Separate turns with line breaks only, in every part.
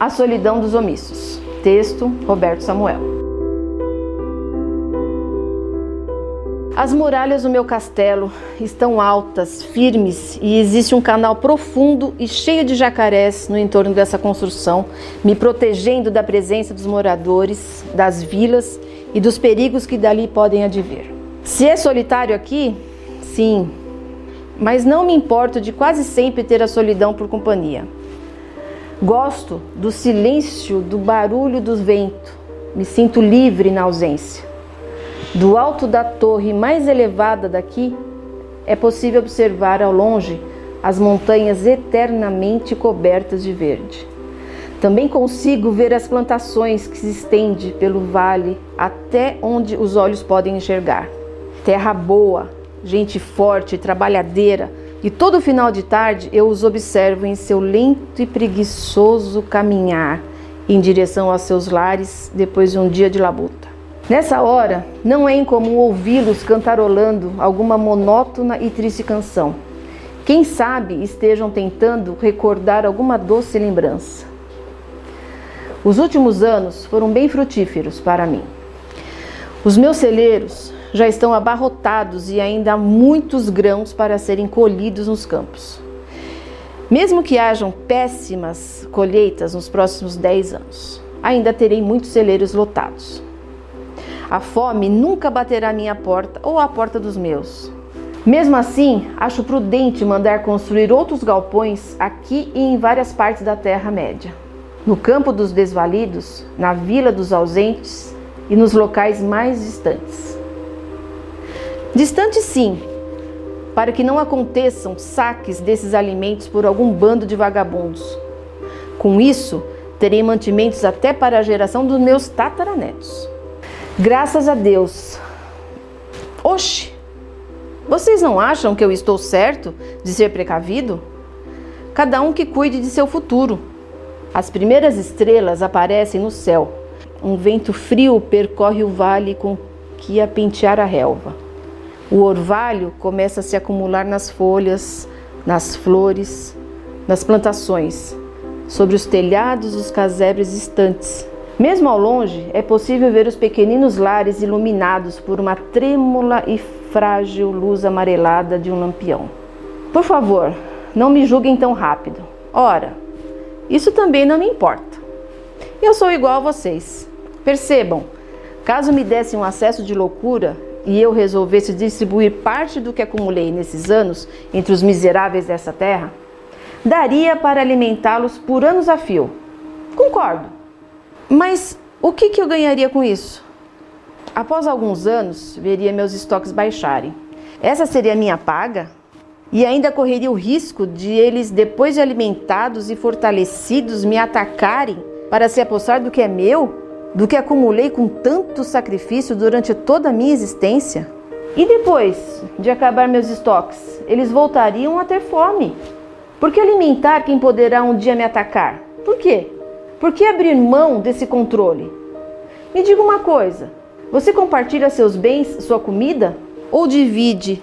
A solidão dos omissos. Texto Roberto Samuel. As muralhas do meu castelo estão altas, firmes e existe um canal profundo e cheio de jacarés no entorno dessa construção, me protegendo da presença dos moradores, das vilas e dos perigos que dali podem advir. Se é solitário aqui, sim, mas não me importo de quase sempre ter a solidão por companhia. Gosto do silêncio, do barulho do vento, me sinto livre na ausência. Do alto da torre mais elevada daqui, é possível observar ao longe as montanhas eternamente cobertas de verde. Também consigo ver as plantações que se estendem pelo vale até onde os olhos podem enxergar. Terra boa, gente forte, trabalhadeira, e todo final de tarde eu os observo em seu lento e preguiçoso caminhar em direção aos seus lares depois de um dia de labuta. Nessa hora, não é incomum ouvi-los cantarolando alguma monótona e triste canção. Quem sabe estejam tentando recordar alguma doce lembrança. Os últimos anos foram bem frutíferos para mim. Os meus celeiros já estão abarrotados e ainda há muitos grãos para serem colhidos nos campos. Mesmo que hajam péssimas colheitas nos próximos 10 anos, ainda terei muitos celeiros lotados. A fome nunca baterá à minha porta ou à porta dos meus. Mesmo assim, acho prudente mandar construir outros galpões aqui e em várias partes da Terra-média. No campo dos desvalidos, na vila dos ausentes e nos locais mais distantes. Distantes, sim, para que não aconteçam saques desses alimentos por algum bando de vagabundos. Com isso, terei mantimentos até para a geração dos meus tataranetos. Graças a Deus. Oxe, vocês não acham que eu estou certo de ser precavido? Cada um que cuide de seu futuro. As primeiras estrelas aparecem no céu. Um vento frio percorre o vale com que a pentear a relva. O orvalho começa a se acumular nas folhas, nas flores, nas plantações, sobre os telhados dos casebres distantes mesmo ao longe, é possível ver os pequeninos lares iluminados por uma trêmula e frágil luz amarelada de um lampião. Por favor, não me julguem tão rápido. Ora, isso também não me importa. Eu sou igual a vocês. Percebam, caso me dessem um acesso de loucura e eu resolvesse distribuir parte do que acumulei nesses anos entre os miseráveis dessa terra, daria para alimentá-los por anos a fio. Concordo. Mas o que, que eu ganharia com isso? Após alguns anos, veria meus estoques baixarem. Essa seria a minha paga? E ainda correria o risco de eles, depois de alimentados e fortalecidos, me atacarem para se apossar do que é meu, do que acumulei com tanto sacrifício durante toda a minha existência? E depois de acabar meus estoques, eles voltariam a ter fome. Por que alimentar quem poderá um dia me atacar? Por quê? Por que abrir mão desse controle? Me diga uma coisa: você compartilha seus bens, sua comida? Ou divide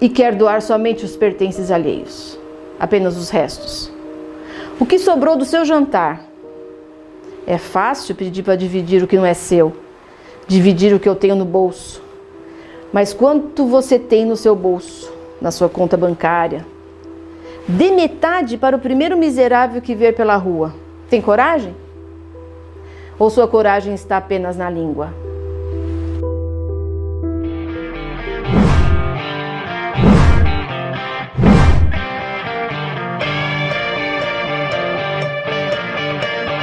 e quer doar somente os pertences alheios? Apenas os restos? O que sobrou do seu jantar? É fácil pedir para dividir o que não é seu, dividir o que eu tenho no bolso. Mas quanto você tem no seu bolso, na sua conta bancária? Dê metade para o primeiro miserável que ver pela rua tem coragem? Ou sua coragem está apenas na língua?